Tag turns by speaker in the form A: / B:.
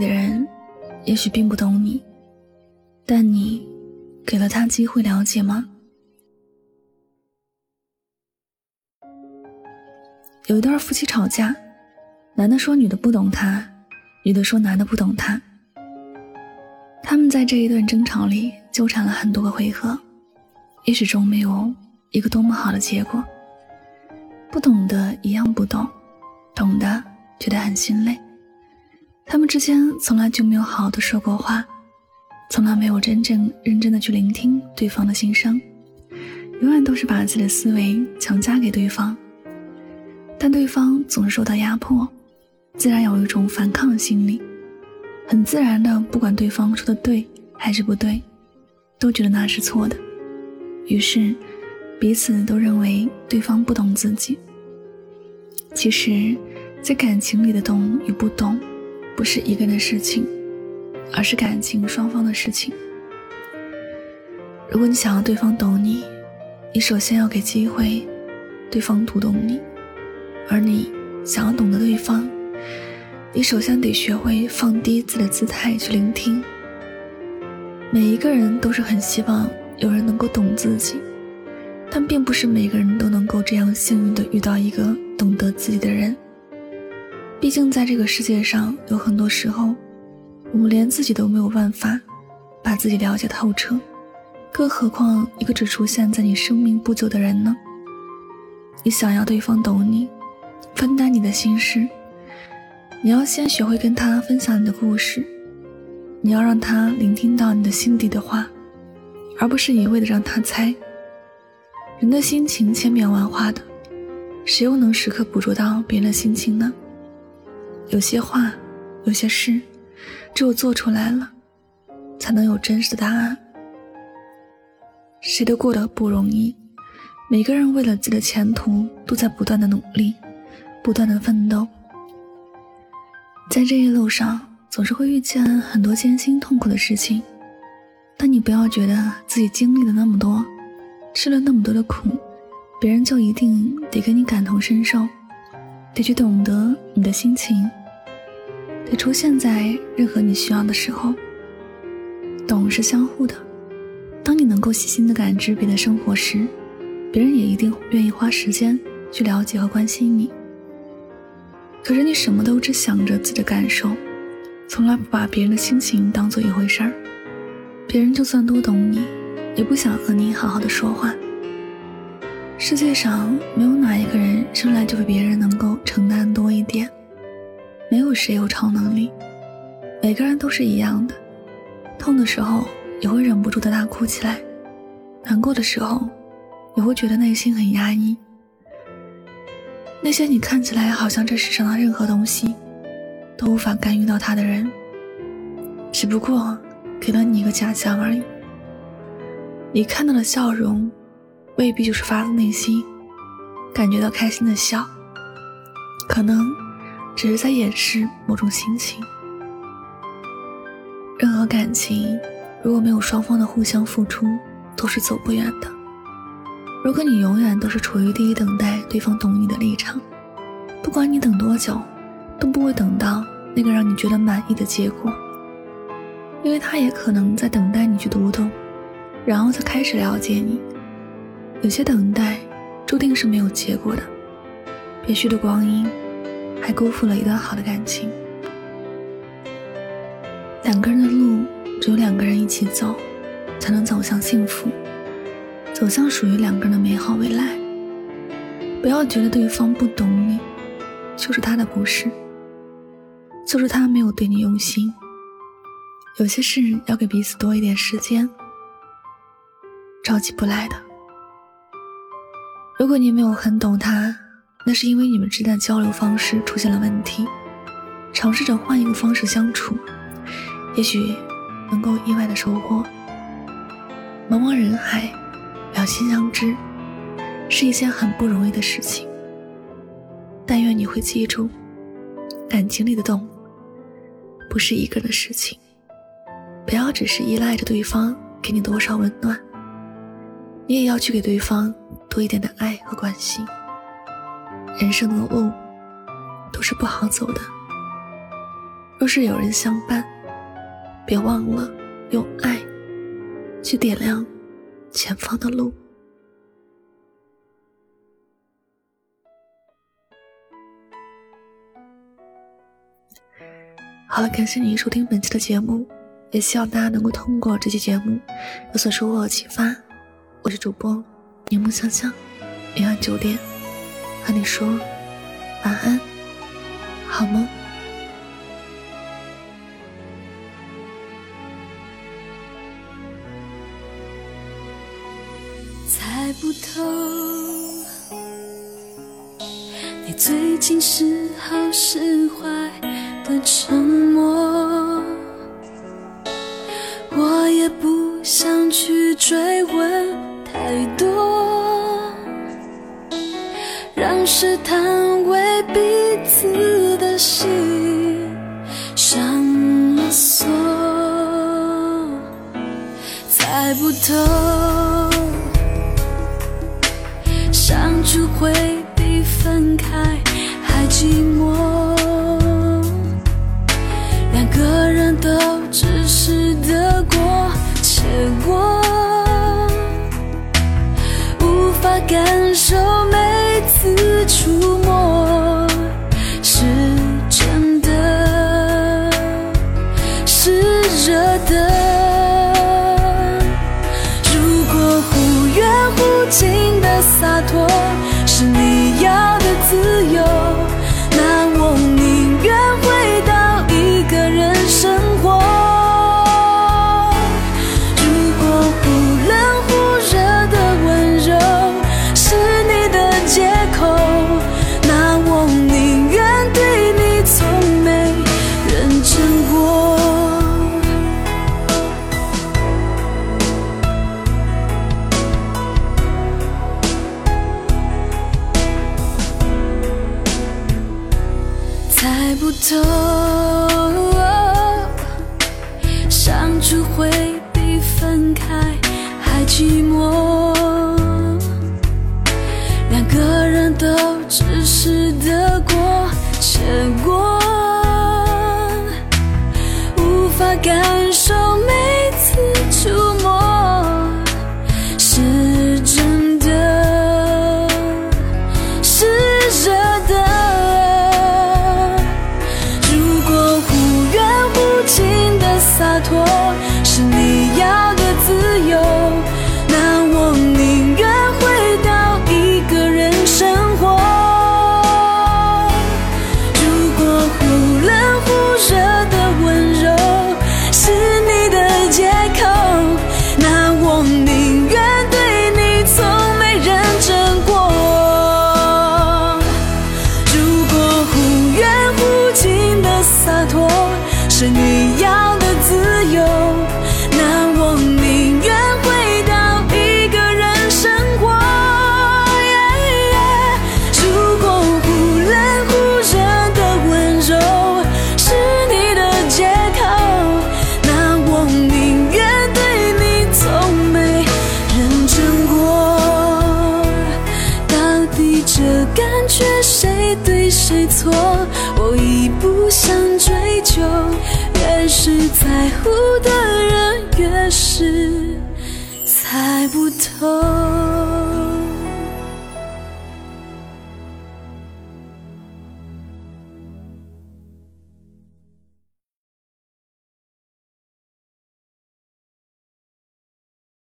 A: 的人，也许并不懂你，但你给了他机会了解吗？有一对夫妻吵架，男的说女的不懂他，女的说男的不懂他。他们在这一段争吵里纠缠了很多个回合，也始终没有一个多么好的结果。不懂的一样不懂，懂的觉得很心累。他们之间从来就没有好好的说过话，从来没有真正认真的去聆听对方的心声，永远都是把自己的思维强加给对方。但对方总是受到压迫，自然有一种反抗的心理，很自然的，不管对方说的对还是不对，都觉得那是错的，于是彼此都认为对方不懂自己。其实，在感情里的懂与不懂，不是一个人的事情，而是感情双方的事情。如果你想要对方懂你，你首先要给机会，对方读懂你。而你想要懂得对方，你首先得学会放低自己的姿态去聆听。每一个人都是很希望有人能够懂自己，但并不是每个人都能够这样幸运的遇到一个懂得自己的人。毕竟在这个世界上，有很多时候，我们连自己都没有办法把自己了解透彻，更何况一个只出现在你生命不久的人呢？你想要对方懂你。分担你的心事，你要先学会跟他分享你的故事，你要让他聆听到你的心底的话，而不是一味的让他猜。人的心情千变万化的，谁又能时刻捕捉到别人的心情呢？有些话，有些事，只有做出来了，才能有真实的答案。谁都过得不容易，每个人为了自己的前途，都在不断的努力。不断的奋斗，在这一路上总是会遇见很多艰辛痛苦的事情，但你不要觉得自己经历了那么多，吃了那么多的苦，别人就一定得跟你感同身受，得去懂得你的心情，也出现在任何你需要的时候。懂是相互的，当你能够细心的感知别人的生活时，别人也一定愿意花时间去了解和关心你。可是你什么都只想着自己的感受，从来不把别人的心情当做一回事儿。别人就算多懂你，也不想和你好好的说话。世界上没有哪一个人生来就比别人能够承担多一点，没有谁有超能力，每个人都是一样的。痛的时候也会忍不住的大哭起来，难过的时候也会觉得内心很压抑。那些你看起来好像这世上的任何东西都无法干预到他的人，只不过给了你一个假象而已。你看到的笑容，未必就是发自内心感觉到开心的笑，可能只是在掩饰某种心情。任何感情如果没有双方的互相付出，都是走不远的。如果你永远都是处于第一等待对方懂你的立场，不管你等多久，都不会等到那个让你觉得满意的结果，因为他也可能在等待你去读懂，然后再开始了解你。有些等待注定是没有结果的，别虚度光阴，还辜负了一段好的感情。两个人的路，只有两个人一起走，才能走向幸福。走向属于两个人的美好未来。不要觉得对方不懂你，就是他的不是，就是他没有对你用心。有些事要给彼此多一点时间，着急不来的。如果你没有很懂他，那是因为你们之间的交流方式出现了问题。尝试着换一个方式相处，也许能够意外的收获。茫茫人海。两心相知是一件很不容易的事情，但愿你会记住，感情里的懂不是一个人的事情。不要只是依赖着对方给你多少温暖，你也要去给对方多一点的爱和关心。人生的路都是不好走的，若是有人相伴，别忘了用爱去点亮前方的路。好了，感谢您收听本期的节目，也希望大家能够通过这期节目有所收获和启发。我是主播柠檬香香，明晚九点和你说晚安，好梦。
B: 猜不透，你最近是好是坏。的沉默，我也不想去追问试探为彼此的心上了锁，猜不透，触摸是真的，是热的。只是得过且过，是你不透。